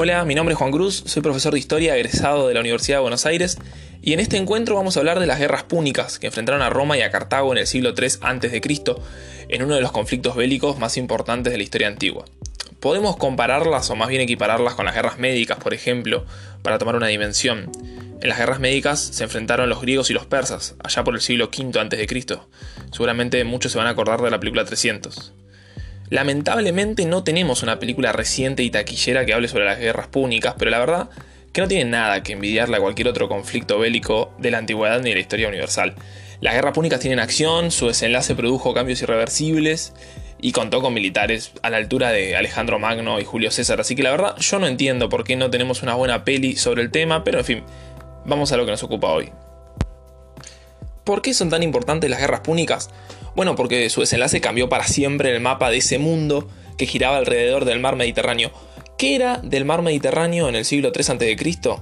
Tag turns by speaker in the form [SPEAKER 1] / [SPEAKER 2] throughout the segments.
[SPEAKER 1] Hola, mi nombre es Juan Cruz, soy profesor de historia egresado de la Universidad de Buenos Aires y en este encuentro vamos a hablar de las guerras púnicas que enfrentaron a Roma y a Cartago en el siglo III a.C., en uno de los conflictos bélicos más importantes de la historia antigua. Podemos compararlas o más bien equipararlas con las guerras médicas, por ejemplo, para tomar una dimensión. En las guerras médicas se enfrentaron los griegos y los persas, allá por el siglo V a.C. Seguramente muchos se van a acordar de la película 300. Lamentablemente no tenemos una película reciente y taquillera que hable sobre las guerras púnicas, pero la verdad que no tiene nada que envidiarle a cualquier otro conflicto bélico de la antigüedad ni de la historia universal. Las guerras púnicas tienen acción, su desenlace produjo cambios irreversibles y contó con militares a la altura de Alejandro Magno y Julio César, así que la verdad yo no entiendo por qué no tenemos una buena peli sobre el tema, pero en fin, vamos a lo que nos ocupa hoy. ¿Por qué son tan importantes las guerras púnicas? Bueno, porque su desenlace cambió para siempre el mapa de ese mundo que giraba alrededor del mar Mediterráneo. ¿Qué era del mar Mediterráneo en el siglo III a.C.?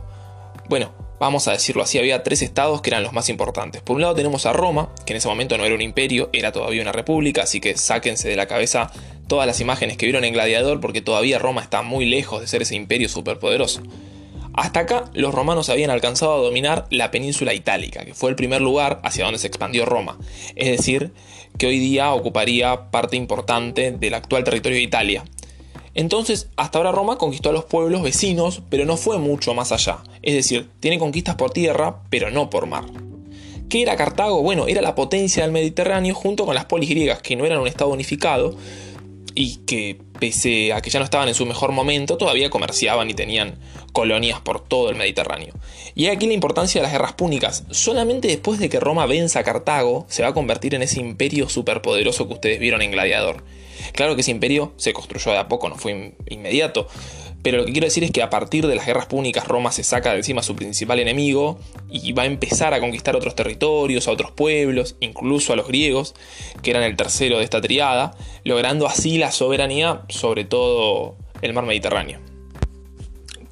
[SPEAKER 1] Bueno, vamos a decirlo así, había tres estados que eran los más importantes. Por un lado tenemos a Roma, que en ese momento no era un imperio, era todavía una república, así que sáquense de la cabeza todas las imágenes que vieron en Gladiador, porque todavía Roma está muy lejos de ser ese imperio superpoderoso. Hasta acá, los romanos habían alcanzado a dominar la península itálica, que fue el primer lugar hacia donde se expandió Roma, es decir, que hoy día ocuparía parte importante del actual territorio de Italia. Entonces, hasta ahora Roma conquistó a los pueblos vecinos, pero no fue mucho más allá, es decir, tiene conquistas por tierra, pero no por mar. ¿Qué era Cartago? Bueno, era la potencia del Mediterráneo junto con las polis griegas, que no eran un estado unificado, y que pese a que ya no estaban en su mejor momento, todavía comerciaban y tenían colonias por todo el Mediterráneo. Y aquí la importancia de las guerras púnicas. Solamente después de que Roma venza a Cartago, se va a convertir en ese imperio superpoderoso que ustedes vieron en Gladiador. Claro que ese imperio se construyó de a poco, no fue inmediato, pero lo que quiero decir es que a partir de las guerras púnicas Roma se saca de encima a su principal enemigo y va a empezar a conquistar otros territorios, a otros pueblos, incluso a los griegos, que eran el tercero de esta triada, logrando así la soberanía sobre todo el mar Mediterráneo.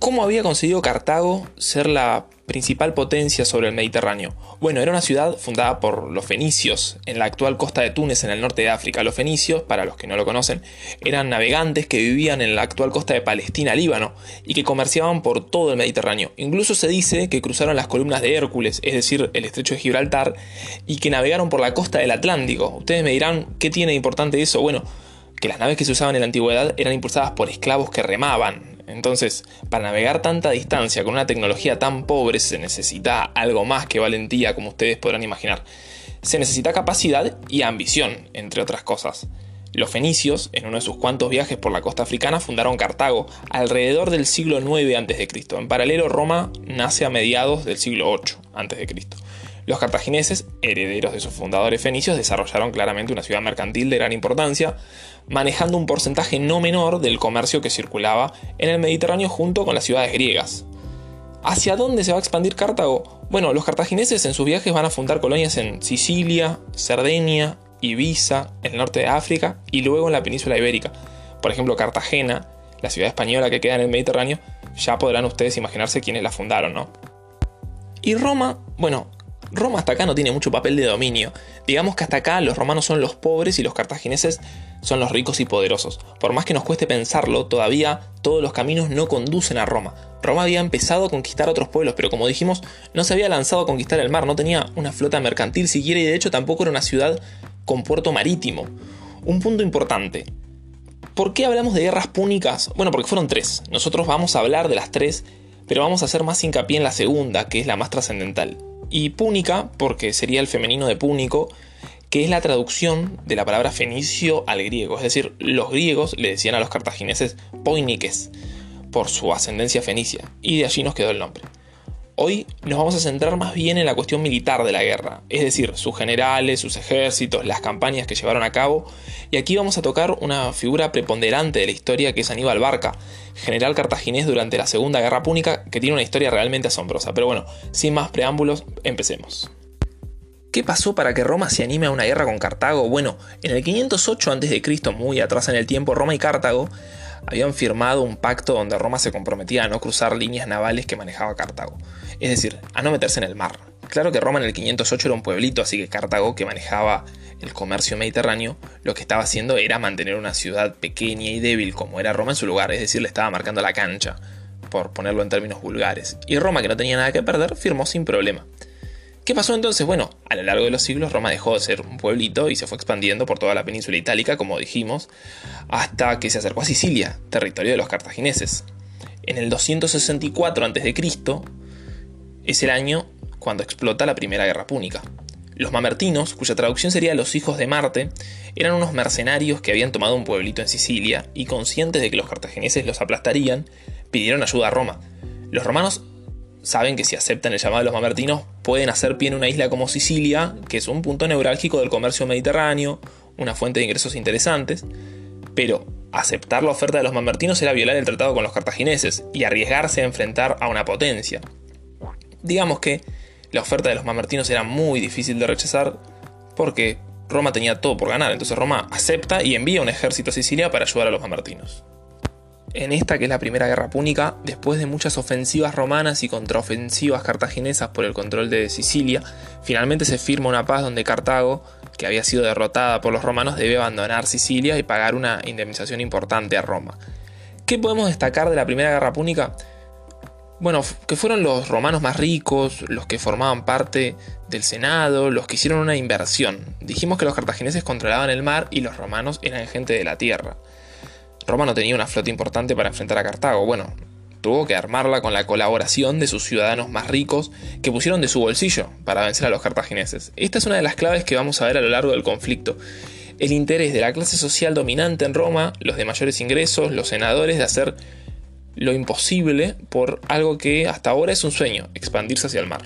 [SPEAKER 1] ¿Cómo había conseguido Cartago ser la principal potencia sobre el Mediterráneo? Bueno, era una ciudad fundada por los fenicios en la actual costa de Túnez en el norte de África. Los fenicios, para los que no lo conocen, eran navegantes que vivían en la actual costa de Palestina, Líbano, y que comerciaban por todo el Mediterráneo. Incluso se dice que cruzaron las columnas de Hércules, es decir, el estrecho de Gibraltar, y que navegaron por la costa del Atlántico. Ustedes me dirán, ¿qué tiene de importante eso? Bueno, que las naves que se usaban en la antigüedad eran impulsadas por esclavos que remaban, entonces, para navegar tanta distancia con una tecnología tan pobre se necesita algo más que valentía, como ustedes podrán imaginar. Se necesita capacidad y ambición, entre otras cosas. Los fenicios, en uno de sus cuantos viajes por la costa africana, fundaron Cartago alrededor del siglo IX a.C. En paralelo, Roma nace a mediados del siglo VIII a.C. Los cartagineses, herederos de sus fundadores fenicios, desarrollaron claramente una ciudad mercantil de gran importancia, manejando un porcentaje no menor del comercio que circulaba en el Mediterráneo junto con las ciudades griegas. ¿Hacia dónde se va a expandir Cartago? Bueno, los cartagineses en sus viajes van a fundar colonias en Sicilia, Cerdeña, Ibiza, el norte de África y luego en la península ibérica. Por ejemplo, Cartagena, la ciudad española que queda en el Mediterráneo, ya podrán ustedes imaginarse quiénes la fundaron, ¿no? Y Roma, bueno, Roma hasta acá no tiene mucho papel de dominio. Digamos que hasta acá los romanos son los pobres y los cartagineses son los ricos y poderosos. Por más que nos cueste pensarlo, todavía todos los caminos no conducen a Roma. Roma había empezado a conquistar otros pueblos, pero como dijimos, no se había lanzado a conquistar el mar, no tenía una flota mercantil siquiera y de hecho tampoco era una ciudad con puerto marítimo. Un punto importante. ¿Por qué hablamos de guerras púnicas? Bueno, porque fueron tres. Nosotros vamos a hablar de las tres, pero vamos a hacer más hincapié en la segunda, que es la más trascendental y púnica, porque sería el femenino de púnico, que es la traducción de la palabra fenicio al griego. Es decir, los griegos le decían a los cartagineses poiniques, por su ascendencia fenicia, y de allí nos quedó el nombre. Hoy nos vamos a centrar más bien en la cuestión militar de la guerra, es decir, sus generales, sus ejércitos, las campañas que llevaron a cabo, y aquí vamos a tocar una figura preponderante de la historia que es Aníbal Barca, general cartaginés durante la Segunda Guerra Púnica, que tiene una historia realmente asombrosa. Pero bueno, sin más preámbulos, empecemos. ¿Qué pasó para que Roma se anime a una guerra con Cartago? Bueno, en el 508 a.C., muy atrás en el tiempo, Roma y Cartago habían firmado un pacto donde Roma se comprometía a no cruzar líneas navales que manejaba Cartago, es decir, a no meterse en el mar. Claro que Roma en el 508 era un pueblito, así que Cartago, que manejaba el comercio mediterráneo, lo que estaba haciendo era mantener una ciudad pequeña y débil como era Roma en su lugar, es decir, le estaba marcando la cancha. por ponerlo en términos vulgares, y Roma, que no tenía nada que perder, firmó sin problema. ¿Qué pasó entonces? Bueno, a lo largo de los siglos Roma dejó de ser un pueblito y se fue expandiendo por toda la península itálica, como dijimos, hasta que se acercó a Sicilia, territorio de los cartagineses. En el 264 a.C. es el año cuando explota la Primera Guerra Púnica. Los mamertinos, cuya traducción sería los hijos de Marte, eran unos mercenarios que habían tomado un pueblito en Sicilia y conscientes de que los cartagineses los aplastarían, pidieron ayuda a Roma. Los romanos saben que si aceptan el llamado de los mamertinos pueden hacer pie en una isla como Sicilia, que es un punto neurálgico del comercio mediterráneo, una fuente de ingresos interesantes, pero aceptar la oferta de los mamertinos era violar el tratado con los cartagineses y arriesgarse a enfrentar a una potencia. Digamos que la oferta de los mamertinos era muy difícil de rechazar porque Roma tenía todo por ganar, entonces Roma acepta y envía un ejército a Sicilia para ayudar a los mamertinos en esta que es la Primera Guerra Púnica, después de muchas ofensivas romanas y contraofensivas cartaginesas por el control de Sicilia, finalmente se firma una paz donde Cartago, que había sido derrotada por los romanos, debe abandonar Sicilia y pagar una indemnización importante a Roma. ¿Qué podemos destacar de la Primera Guerra Púnica? Bueno, que fueron los romanos más ricos, los que formaban parte del Senado, los que hicieron una inversión. Dijimos que los cartagineses controlaban el mar y los romanos eran gente de la tierra. Roma no tenía una flota importante para enfrentar a Cartago. Bueno, tuvo que armarla con la colaboración de sus ciudadanos más ricos que pusieron de su bolsillo para vencer a los cartagineses. Esta es una de las claves que vamos a ver a lo largo del conflicto. El interés de la clase social dominante en Roma, los de mayores ingresos, los senadores, de hacer lo imposible por algo que hasta ahora es un sueño, expandirse hacia el mar.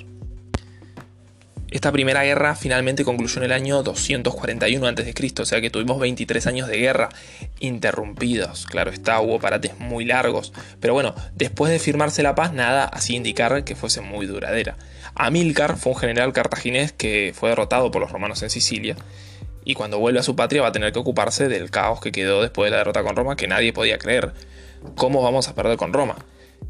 [SPEAKER 1] Esta primera guerra finalmente concluyó en el año 241 a.C., o sea que tuvimos 23 años de guerra interrumpidos. Claro está, hubo parates muy largos, pero bueno, después de firmarse la paz, nada hacía indicar que fuese muy duradera. Amílcar fue un general cartaginés que fue derrotado por los romanos en Sicilia, y cuando vuelve a su patria va a tener que ocuparse del caos que quedó después de la derrota con Roma que nadie podía creer. ¿Cómo vamos a perder con Roma?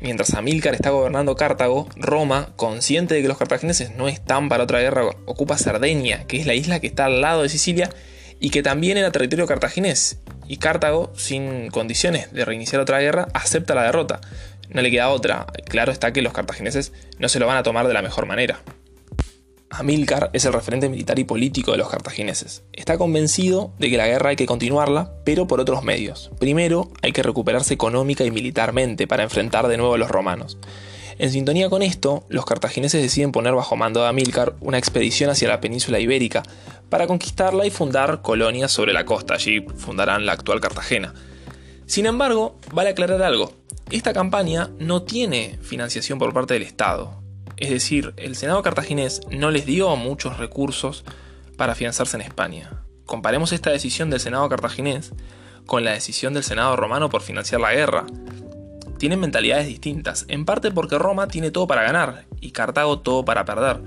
[SPEAKER 1] Mientras Amílcar está gobernando Cartago, Roma, consciente de que los cartagineses no están para otra guerra, ocupa Cerdeña, que es la isla que está al lado de Sicilia y que también era territorio cartaginés. Y Cartago, sin condiciones de reiniciar otra guerra, acepta la derrota. No le queda otra. Claro está que los cartagineses no se lo van a tomar de la mejor manera. Amílcar es el referente militar y político de los cartagineses. Está convencido de que la guerra hay que continuarla, pero por otros medios. Primero, hay que recuperarse económica y militarmente para enfrentar de nuevo a los romanos. En sintonía con esto, los cartagineses deciden poner bajo mando de Amílcar una expedición hacia la península ibérica para conquistarla y fundar colonias sobre la costa. Allí fundarán la actual Cartagena. Sin embargo, vale aclarar algo. Esta campaña no tiene financiación por parte del Estado. Es decir, el Senado cartaginés no les dio muchos recursos para afianzarse en España. Comparemos esta decisión del Senado cartaginés con la decisión del Senado romano por financiar la guerra. Tienen mentalidades distintas, en parte porque Roma tiene todo para ganar y Cartago todo para perder.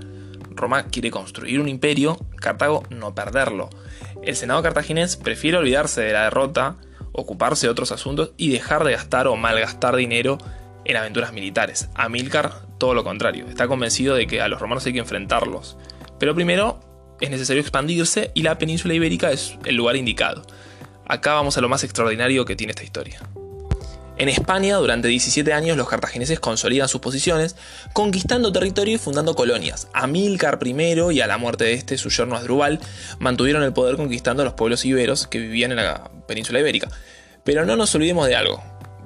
[SPEAKER 1] Roma quiere construir un imperio, Cartago no perderlo. El Senado cartaginés prefiere olvidarse de la derrota, ocuparse de otros asuntos y dejar de gastar o malgastar dinero en aventuras militares. Amílcar, todo lo contrario, está convencido de que a los romanos hay que enfrentarlos. Pero primero es necesario expandirse y la península ibérica es el lugar indicado. Acá vamos a lo más extraordinario que tiene esta historia. En España, durante 17 años, los cartagineses consolidan sus posiciones, conquistando territorio y fundando colonias. Amílcar I y a la muerte de este, su yerno Asdrúbal, mantuvieron el poder conquistando a los pueblos iberos que vivían en la península ibérica. Pero no nos olvidemos de algo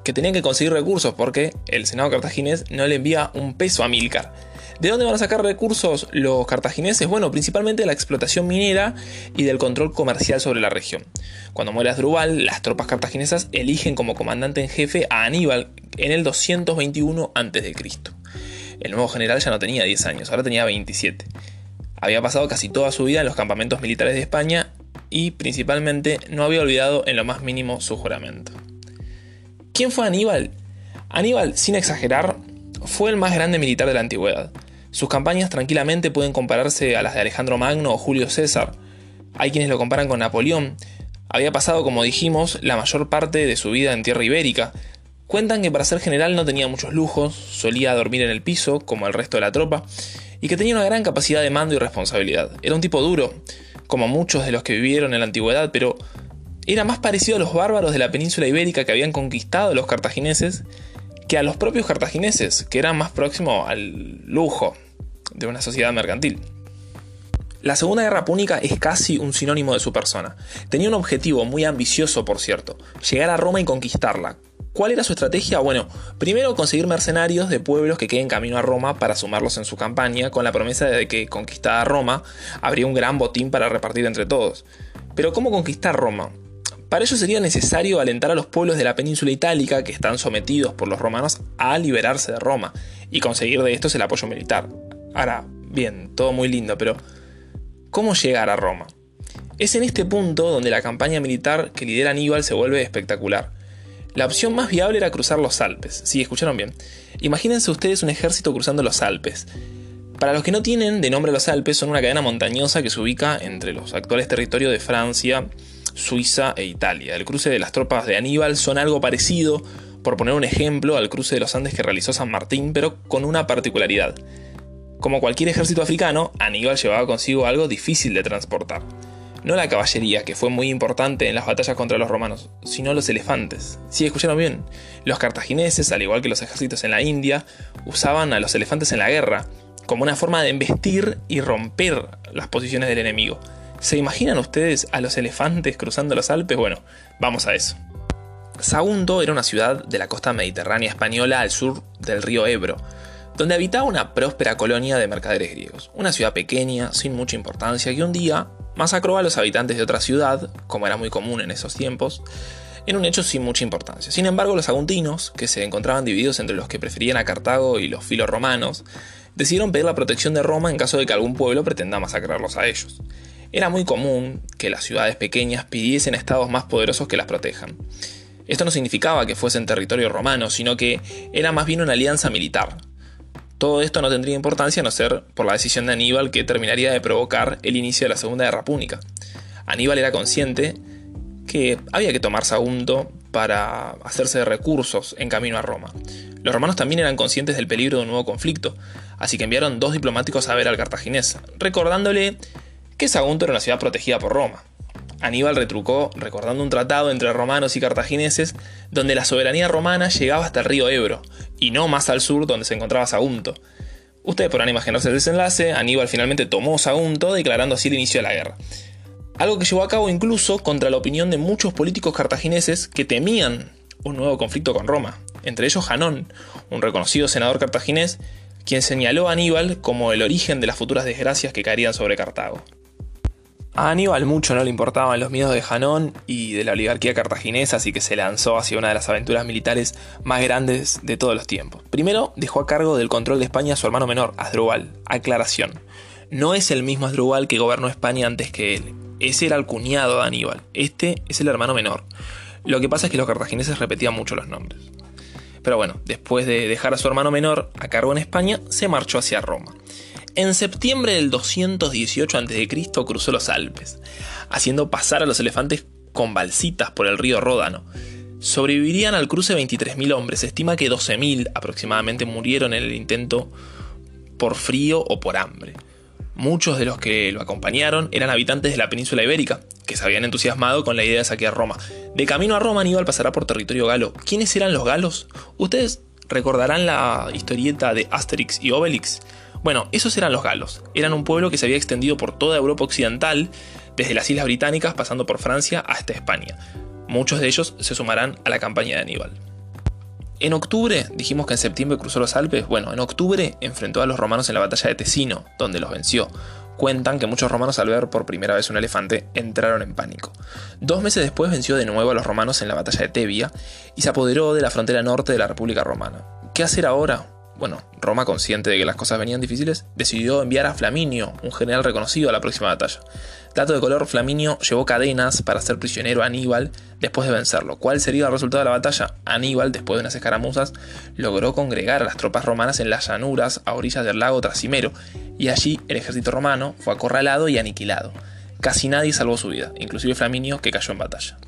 [SPEAKER 1] que tenían que conseguir recursos porque el Senado cartaginés no le envía un peso a Milcar. ¿De dónde van a sacar recursos los cartagineses? Bueno, principalmente de la explotación minera y del control comercial sobre la región. Cuando muere Asdrúbal, las tropas cartaginesas eligen como comandante en jefe a Aníbal en el 221 a.C. El nuevo general ya no tenía 10 años, ahora tenía 27. Había pasado casi toda su vida en los campamentos militares de España y principalmente no había olvidado en lo más mínimo su juramento. ¿Quién fue Aníbal? Aníbal, sin exagerar, fue el más grande militar de la antigüedad. Sus campañas tranquilamente pueden compararse a las de Alejandro Magno o Julio César. Hay quienes lo comparan con Napoleón. Había pasado, como dijimos, la mayor parte de su vida en tierra ibérica. Cuentan que para ser general no tenía muchos lujos, solía dormir en el piso, como el resto de la tropa, y que tenía una gran capacidad de mando y responsabilidad. Era un tipo duro, como muchos de los que vivieron en la antigüedad, pero era más parecido a los bárbaros de la península ibérica que habían conquistado los cartagineses que a los propios cartagineses, que eran más próximos al lujo de una sociedad mercantil. La Segunda Guerra Púnica es casi un sinónimo de su persona. Tenía un objetivo muy ambicioso, por cierto, llegar a Roma y conquistarla. ¿Cuál era su estrategia? Bueno, primero conseguir mercenarios de pueblos que queden camino a Roma para sumarlos en su campaña, con la promesa de que conquistada Roma habría un gran botín para repartir entre todos. Pero ¿cómo conquistar Roma? Para ello sería necesario alentar a los pueblos de la península itálica, que están sometidos por los romanos, a liberarse de Roma, y conseguir de estos el apoyo militar. Ahora, bien, todo muy lindo, pero ¿cómo llegar a Roma? Es en este punto donde la campaña militar que lidera Aníbal se vuelve espectacular. La opción más viable era cruzar los Alpes. Sí, escucharon bien. Imagínense ustedes un ejército cruzando los Alpes. Para los que no tienen de nombre los Alpes, son una cadena montañosa que se ubica entre los actuales territorios de Francia, Suiza e Italia. El cruce de las tropas de Aníbal son algo parecido, por poner un ejemplo, al cruce de los Andes que realizó San Martín, pero con una particularidad. Como cualquier ejército africano, Aníbal llevaba consigo algo difícil de transportar no la caballería, que fue muy importante en las batallas contra los romanos, sino los elefantes. Sí, escucharon bien. Los cartagineses, al igual que los ejércitos en la India, usaban a los elefantes en la guerra, como una forma de embestir y romper las posiciones del enemigo. ¿Se imaginan ustedes a los elefantes cruzando los Alpes? Bueno, vamos a eso. Sagunto era una ciudad de la costa mediterránea española al sur del río Ebro, donde habitaba una próspera colonia de mercaderes griegos. Una ciudad pequeña, sin mucha importancia, que un día masacró a los habitantes de otra ciudad, como era muy común en esos tiempos, en un hecho sin mucha importancia. Sin embargo, los aguntinos, que se encontraban divididos entre los que preferían a Cartago y los filoromanos, decidieron pedir la protección de Roma en caso de que algún pueblo pretenda masacrarlos a ellos. Era muy común que las ciudades pequeñas pidiesen estados más poderosos que las protejan. Esto no significaba que fuesen territorio romano, sino que era más bien una alianza militar, todo esto no tendría importancia a no ser por la decisión de Aníbal que terminaría de provocar el inicio de la Segunda Guerra Púnica. Aníbal era consciente que había que tomar Sagunto para hacerse de recursos en camino a Roma. Los romanos también eran conscientes del peligro de un nuevo conflicto, así que enviaron dos diplomáticos a ver al cartaginés, recordándole que Sagunto era una ciudad protegida por Roma. Aníbal retrucó recordando un tratado entre romanos y cartagineses donde la soberanía romana llegaba hasta el río Ebro, y no más al sur donde se encontraba Sagunto. Ustedes podrán imaginarse el desenlace, Aníbal finalmente tomó Sagunto, declarando así el inicio de la guerra. Algo que llevó a cabo incluso contra la opinión de muchos políticos cartagineses que temían un nuevo conflicto con Roma, entre ellos Janón, un reconocido senador cartaginés, quien señaló a Aníbal como el origen de las futuras desgracias que caerían sobre Cartago. A Aníbal mucho no le importaban los miedos de Janón y de la oligarquía cartaginesa, así que se lanzó hacia una de las aventuras militares más grandes de todos los tiempos. Primero dejó a cargo del control de España a su hermano menor, Asdrúbal. Aclaración. No es el mismo Asdrúbal que gobernó España antes que él. Ese era el cuñado de Aníbal. Este es el hermano menor. Lo que pasa es que los cartagineses repetían mucho los nombres. Pero bueno, después de dejar a su hermano menor a cargo en España, se marchó hacia Roma. En septiembre del 218 a.C. cruzó los Alpes, haciendo pasar a los elefantes con balsitas por el río Ródano. Sobrevivirían al cruce 23.000 hombres, se estima que 12.000 aproximadamente murieron en el intento por frío o por hambre. Muchos de los que lo acompañaron eran habitantes de la península ibérica, que se habían entusiasmado con la idea de saquear Roma. De camino a Roma, Aníbal pasará por territorio galo. ¿Quiénes eran los galos? Ustedes recordarán la historieta de Asterix y Obelix. Bueno, esos eran los galos. Eran un pueblo que se había extendido por toda Europa occidental, desde las Islas Británicas pasando por Francia hasta España. Muchos de ellos se sumarán a la campaña de Aníbal. En octubre, dijimos que en septiembre cruzó los Alpes, bueno, en octubre enfrentó a los romanos en la batalla de Tesino, donde los venció. Cuentan que muchos romanos al ver por primera vez un elefante entraron en pánico. Dos meses después venció de nuevo a los romanos en la batalla de Tebia y se apoderó de la frontera norte de la República Romana. ¿Qué hacer ahora? Bueno, Roma, consciente de que las cosas venían difíciles, decidió enviar a Flaminio, un general reconocido, a la próxima batalla. Dato de color, Flaminio llevó cadenas para hacer prisionero a Aníbal después de vencerlo. ¿Cuál sería el resultado de la batalla? Aníbal, después de unas escaramuzas, logró congregar a las tropas romanas en las llanuras a orillas del lago Trasimero, y allí el ejército romano fue acorralado y aniquilado. Casi nadie salvó su vida, inclusive Flaminio, que cayó en batalla.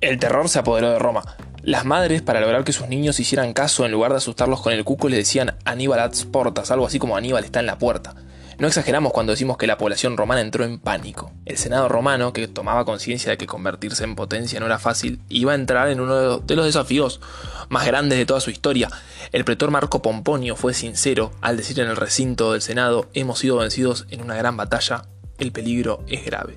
[SPEAKER 1] El terror se apoderó de Roma. Las madres, para lograr que sus niños hicieran caso, en lugar de asustarlos con el cuco, le decían Aníbal at portas, algo así como Aníbal está en la puerta. No exageramos cuando decimos que la población romana entró en pánico. El Senado romano, que tomaba conciencia de que convertirse en potencia no era fácil, iba a entrar en uno de los desafíos más grandes de toda su historia. El pretor Marco Pomponio fue sincero al decir en el recinto del Senado, hemos sido vencidos en una gran batalla, el peligro es grave.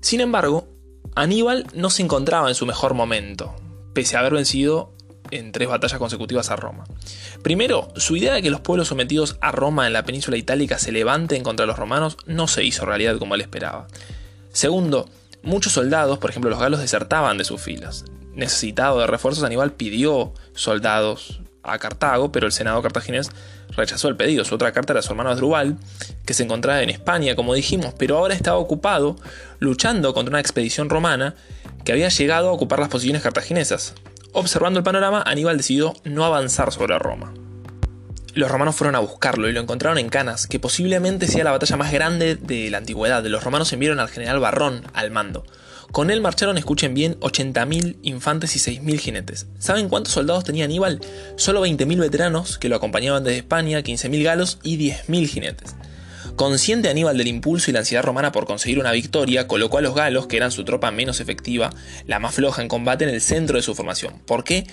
[SPEAKER 1] Sin embargo, Aníbal no se encontraba en su mejor momento, pese a haber vencido en tres batallas consecutivas a Roma. Primero, su idea de que los pueblos sometidos a Roma en la península itálica se levanten contra los romanos no se hizo realidad como él esperaba. Segundo, muchos soldados, por ejemplo los galos, desertaban de sus filas. Necesitado de refuerzos, Aníbal pidió soldados a Cartago, pero el Senado cartaginés rechazó el pedido. Su otra carta era su hermano Asdrúbal, que se encontraba en España, como dijimos, pero ahora estaba ocupado luchando contra una expedición romana que había llegado a ocupar las posiciones cartaginesas. Observando el panorama, Aníbal decidió no avanzar sobre Roma. Los romanos fueron a buscarlo y lo encontraron en Canas, que posiblemente sea la batalla más grande de la antigüedad. Los romanos enviaron al general Barrón al mando. Con él marcharon, escuchen bien, 80.000 infantes y 6.000 jinetes. ¿Saben cuántos soldados tenía Aníbal? Solo 20.000 veteranos que lo acompañaban desde España, 15.000 galos y 10.000 jinetes. Consciente Aníbal del impulso y la ansiedad romana por conseguir una victoria, colocó a los galos, que eran su tropa menos efectiva, la más floja en combate, en el centro de su formación. ¿Por qué?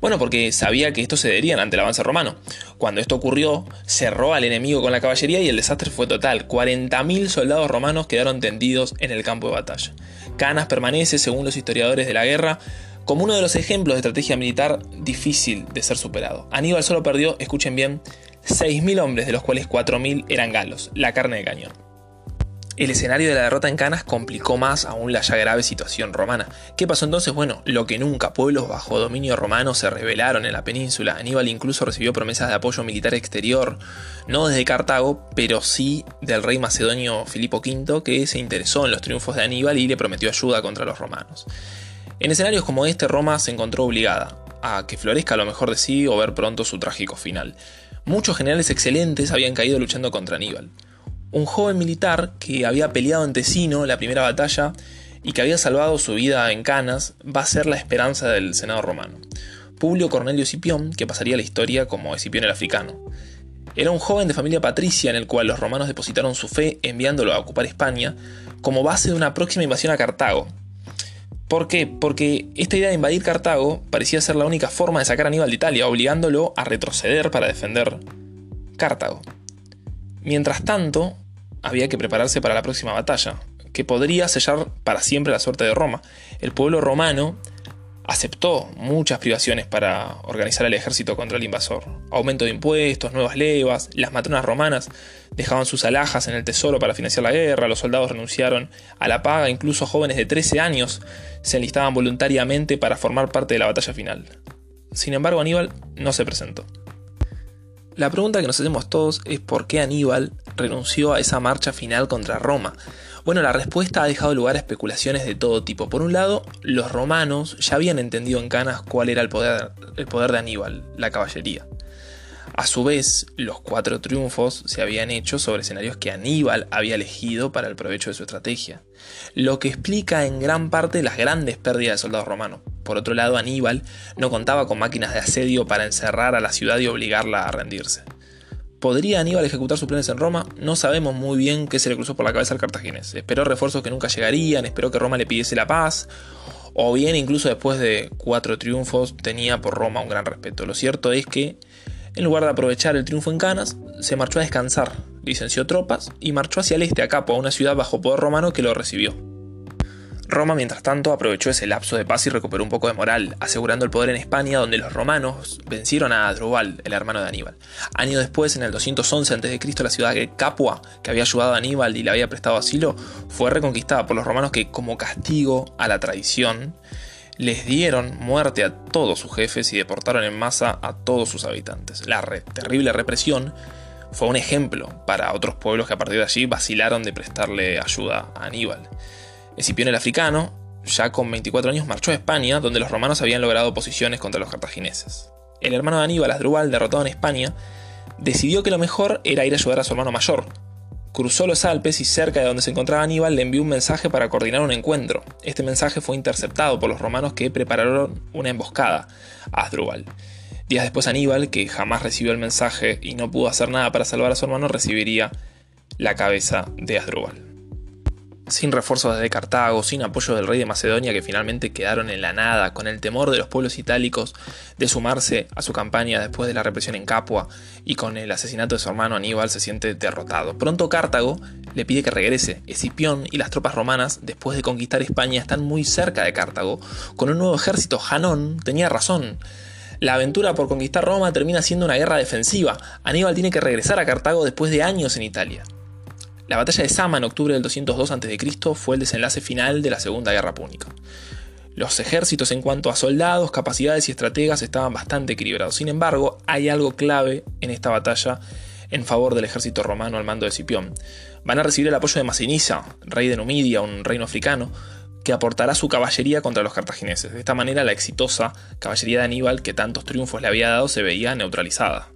[SPEAKER 1] Bueno, porque sabía que estos cederían ante el avance romano. Cuando esto ocurrió, cerró al enemigo con la caballería y el desastre fue total. 40.000 soldados romanos quedaron tendidos en el campo de batalla. Canas permanece, según los historiadores de la guerra, como uno de los ejemplos de estrategia militar difícil de ser superado. Aníbal solo perdió, escuchen bien, 6.000 hombres, de los cuales 4.000 eran galos, la carne de cañón. El escenario de la derrota en Canas complicó más aún la ya grave situación romana. ¿Qué pasó entonces? Bueno, lo que nunca, pueblos bajo dominio romano se rebelaron en la península. Aníbal incluso recibió promesas de apoyo militar exterior, no desde Cartago, pero sí del rey macedonio Filipo V, que se interesó en los triunfos de Aníbal y le prometió ayuda contra los romanos. En escenarios como este, Roma se encontró obligada a que florezca lo mejor de sí o ver pronto su trágico final. Muchos generales excelentes habían caído luchando contra Aníbal. Un joven militar que había peleado en Tesino la primera batalla y que había salvado su vida en Canas va a ser la esperanza del Senado romano. Publio Cornelio Escipión, que pasaría la historia como Escipión el africano. Era un joven de familia patricia en el cual los romanos depositaron su fe enviándolo a ocupar España como base de una próxima invasión a Cartago. ¿Por qué? Porque esta idea de invadir Cartago parecía ser la única forma de sacar a Aníbal de Italia, obligándolo a retroceder para defender Cartago. Mientras tanto, había que prepararse para la próxima batalla, que podría sellar para siempre la suerte de Roma. El pueblo romano aceptó muchas privaciones para organizar el ejército contra el invasor. Aumento de impuestos, nuevas levas, las matronas romanas dejaban sus alhajas en el tesoro para financiar la guerra, los soldados renunciaron a la paga, incluso jóvenes de 13 años se enlistaban voluntariamente para formar parte de la batalla final. Sin embargo, Aníbal no se presentó. La pregunta que nos hacemos todos es por qué Aníbal renunció a esa marcha final contra Roma. Bueno, la respuesta ha dejado lugar a especulaciones de todo tipo. Por un lado, los romanos ya habían entendido en Canas cuál era el poder, el poder de Aníbal, la caballería. A su vez, los cuatro triunfos se habían hecho sobre escenarios que Aníbal había elegido para el provecho de su estrategia, lo que explica en gran parte las grandes pérdidas de soldados romanos. Por otro lado, Aníbal no contaba con máquinas de asedio para encerrar a la ciudad y obligarla a rendirse. ¿Podría Aníbal ejecutar sus planes en Roma? No sabemos muy bien qué se le cruzó por la cabeza al cartaginés. Esperó refuerzos que nunca llegarían, esperó que Roma le pidiese la paz, o bien incluso después de cuatro triunfos tenía por Roma un gran respeto. Lo cierto es que en lugar de aprovechar el triunfo en Canas, se marchó a descansar, licenció tropas y marchó hacia el este a Capo, a una ciudad bajo poder romano que lo recibió. Roma, mientras tanto, aprovechó ese lapso de paz y recuperó un poco de moral, asegurando el poder en España, donde los romanos vencieron a Adrubal, el hermano de Aníbal. Año después, en el 211 a.C., la ciudad de Capua, que había ayudado a Aníbal y le había prestado asilo, fue reconquistada por los romanos que, como castigo a la traición, les dieron muerte a todos sus jefes y deportaron en masa a todos sus habitantes. La terrible represión fue un ejemplo para otros pueblos que a partir de allí vacilaron de prestarle ayuda a Aníbal. Escipión el africano, ya con 24 años, marchó a España, donde los romanos habían logrado posiciones contra los cartagineses. El hermano de Aníbal, Asdrúbal, derrotado en España, decidió que lo mejor era ir a ayudar a su hermano mayor, cruzó los Alpes y cerca de donde se encontraba Aníbal le envió un mensaje para coordinar un encuentro. Este mensaje fue interceptado por los romanos que prepararon una emboscada a Asdrúbal. Días después Aníbal, que jamás recibió el mensaje y no pudo hacer nada para salvar a su hermano, recibiría la cabeza de Asdrúbal sin refuerzos desde Cartago, sin apoyo del rey de Macedonia que finalmente quedaron en la nada, con el temor de los pueblos itálicos de sumarse a su campaña después de la represión en Capua y con el asesinato de su hermano Aníbal se siente derrotado. Pronto Cartago le pide que regrese. Escipión y las tropas romanas, después de conquistar España, están muy cerca de Cartago. Con un nuevo ejército, Janón tenía razón. La aventura por conquistar Roma termina siendo una guerra defensiva. Aníbal tiene que regresar a Cartago después de años en Italia. La batalla de Sama en octubre del 202 a.C. fue el desenlace final de la Segunda Guerra Púnica. Los ejércitos en cuanto a soldados, capacidades y estrategas estaban bastante equilibrados. Sin embargo, hay algo clave en esta batalla en favor del ejército romano al mando de Escipión. Van a recibir el apoyo de Masinisa, rey de Numidia, un reino africano, que aportará su caballería contra los cartagineses. De esta manera, la exitosa caballería de Aníbal, que tantos triunfos le había dado, se veía neutralizada.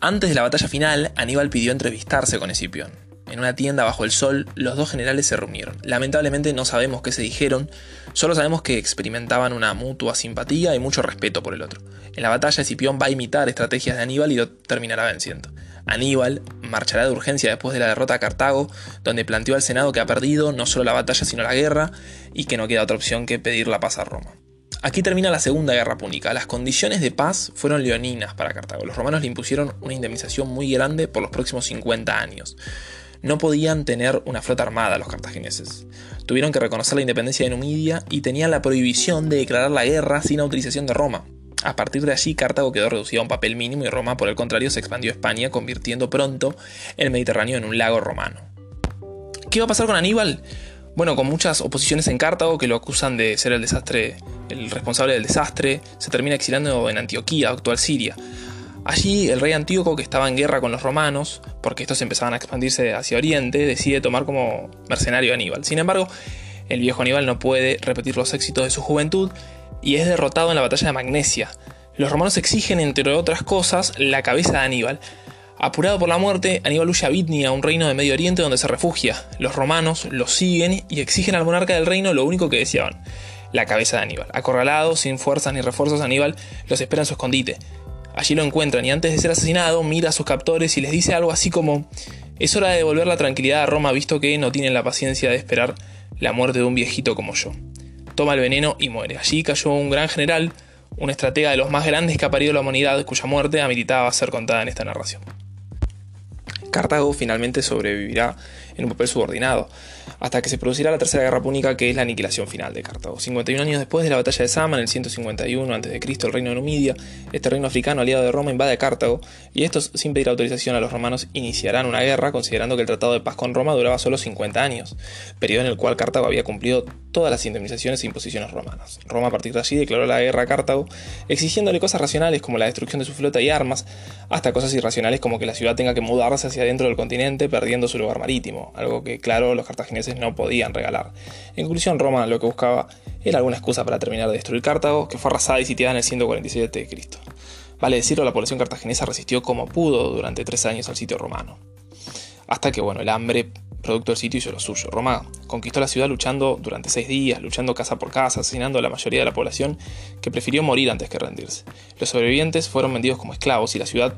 [SPEAKER 1] Antes de la batalla final, Aníbal pidió entrevistarse con Escipión. En una tienda bajo el sol, los dos generales se reunieron. Lamentablemente no sabemos qué se dijeron, solo sabemos que experimentaban una mutua simpatía y mucho respeto por el otro. En la batalla, Escipión va a imitar estrategias de Aníbal y terminará venciendo. Aníbal marchará de urgencia después de la derrota a Cartago, donde planteó al Senado que ha perdido no solo la batalla sino la guerra y que no queda otra opción que pedir la paz a Roma. Aquí termina la Segunda Guerra Púnica. Las condiciones de paz fueron leoninas para Cartago. Los romanos le impusieron una indemnización muy grande por los próximos 50 años no podían tener una flota armada los cartagineses. Tuvieron que reconocer la independencia de Numidia y tenían la prohibición de declarar la guerra sin autorización de Roma. A partir de allí, Cartago quedó reducido a un papel mínimo y Roma, por el contrario, se expandió a España, convirtiendo pronto el Mediterráneo en un lago romano. ¿Qué va a pasar con Aníbal? Bueno, con muchas oposiciones en Cartago que lo acusan de ser el desastre, el responsable del desastre, se termina exiliando en Antioquía, actual Siria. Allí el rey Antíoco, que estaba en guerra con los romanos, porque estos empezaban a expandirse hacia Oriente, decide tomar como mercenario a Aníbal. Sin embargo, el viejo Aníbal no puede repetir los éxitos de su juventud y es derrotado en la batalla de Magnesia. Los romanos exigen, entre otras cosas, la cabeza de Aníbal. Apurado por la muerte, Aníbal huye a Bitnia, un reino de Medio Oriente donde se refugia. Los romanos lo siguen y exigen al monarca del reino lo único que deseaban, la cabeza de Aníbal. Acorralado, sin fuerzas ni refuerzos, Aníbal los espera en su escondite. Allí lo encuentran y antes de ser asesinado mira a sus captores y les dice algo así como, es hora de devolver la tranquilidad a Roma visto que no tienen la paciencia de esperar la muerte de un viejito como yo. Toma el veneno y muere. Allí cayó un gran general, un estratega de los más grandes que ha parido la humanidad, cuya muerte ameritaba ser contada en esta narración. Cartago finalmente sobrevivirá en un papel subordinado, hasta que se producirá la Tercera Guerra Púnica, que es la aniquilación final de Cartago. 51 años después de la batalla de Sama, en el 151 a.C., el reino de Numidia, este reino africano aliado de Roma invade Cartago, y estos, sin pedir autorización a los romanos, iniciarán una guerra, considerando que el tratado de paz con Roma duraba solo 50 años, periodo en el cual Cartago había cumplido todas las indemnizaciones e imposiciones romanas. Roma a partir de allí declaró la guerra a Cartago, exigiéndole cosas racionales como la destrucción de su flota y armas, hasta cosas irracionales como que la ciudad tenga que mudarse hacia dentro del continente perdiendo su lugar marítimo, algo que claro los cartagineses no podían regalar. En conclusión, Roma lo que buscaba era alguna excusa para terminar de destruir Cartago, que fue arrasada y sitiada en el 147 a.C. Vale decirlo, la población cartaginesa resistió como pudo durante tres años al sitio romano. Hasta que, bueno, el hambre producto del sitio hizo lo suyo. Roma conquistó la ciudad luchando durante seis días, luchando casa por casa, asesinando a la mayoría de la población que prefirió morir antes que rendirse. Los sobrevivientes fueron vendidos como esclavos y la ciudad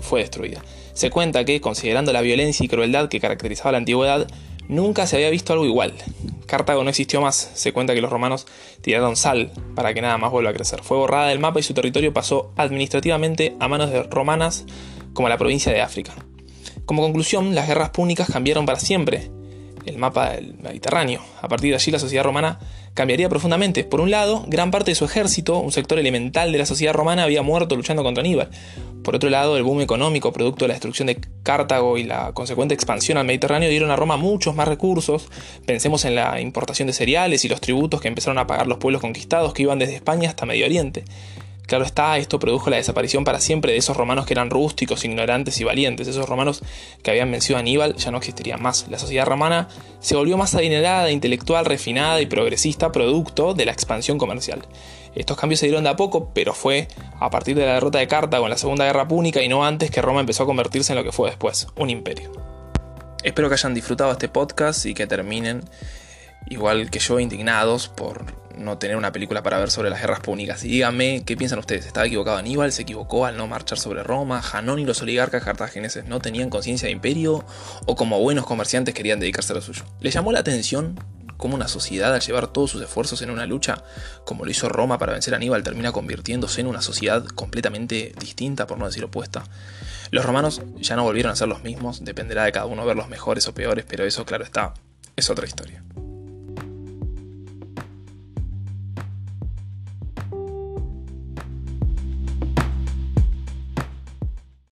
[SPEAKER 1] fue destruida. Se cuenta que, considerando la violencia y crueldad que caracterizaba la antigüedad, nunca se había visto algo igual. Cartago no existió más, se cuenta que los romanos tiraron sal para que nada más vuelva a crecer. Fue borrada del mapa y su territorio pasó administrativamente a manos de romanas como la provincia de África. Como conclusión, las guerras púnicas cambiaron para siempre el mapa del Mediterráneo. A partir de allí la sociedad romana cambiaría profundamente. Por un lado, gran parte de su ejército, un sector elemental de la sociedad romana, había muerto luchando contra Aníbal. Por otro lado, el boom económico producto de la destrucción de Cartago y la consecuente expansión al Mediterráneo dieron a Roma muchos más recursos. Pensemos en la importación de cereales y los tributos que empezaron a pagar los pueblos conquistados que iban desde España hasta Medio Oriente. Claro está, esto produjo la desaparición para siempre de esos romanos que eran rústicos, ignorantes y valientes. Esos romanos que habían vencido a Aníbal ya no existirían más. La sociedad romana se volvió más adinerada, intelectual, refinada y progresista, producto de la expansión comercial. Estos cambios se dieron de a poco, pero fue a partir de la derrota de Cartago en la Segunda Guerra Púnica y no antes que Roma empezó a convertirse en lo que fue después, un imperio. Espero que hayan disfrutado este podcast y que terminen igual que yo, indignados por no tener una película para ver sobre las guerras púnicas. Y díganme, ¿qué piensan ustedes? ¿Estaba equivocado Aníbal? ¿Se equivocó al no marchar sobre Roma? ¿Janón y los oligarcas cartagineses no tenían conciencia de imperio? ¿O como buenos comerciantes querían dedicarse a lo suyo? ¿Le llamó la atención cómo una sociedad al llevar todos sus esfuerzos en una lucha, como lo hizo Roma para vencer a Aníbal, termina convirtiéndose en una sociedad completamente distinta, por no decir opuesta? Los romanos ya no volvieron a ser los mismos, dependerá de cada uno ver los mejores o peores, pero eso, claro está, es otra historia.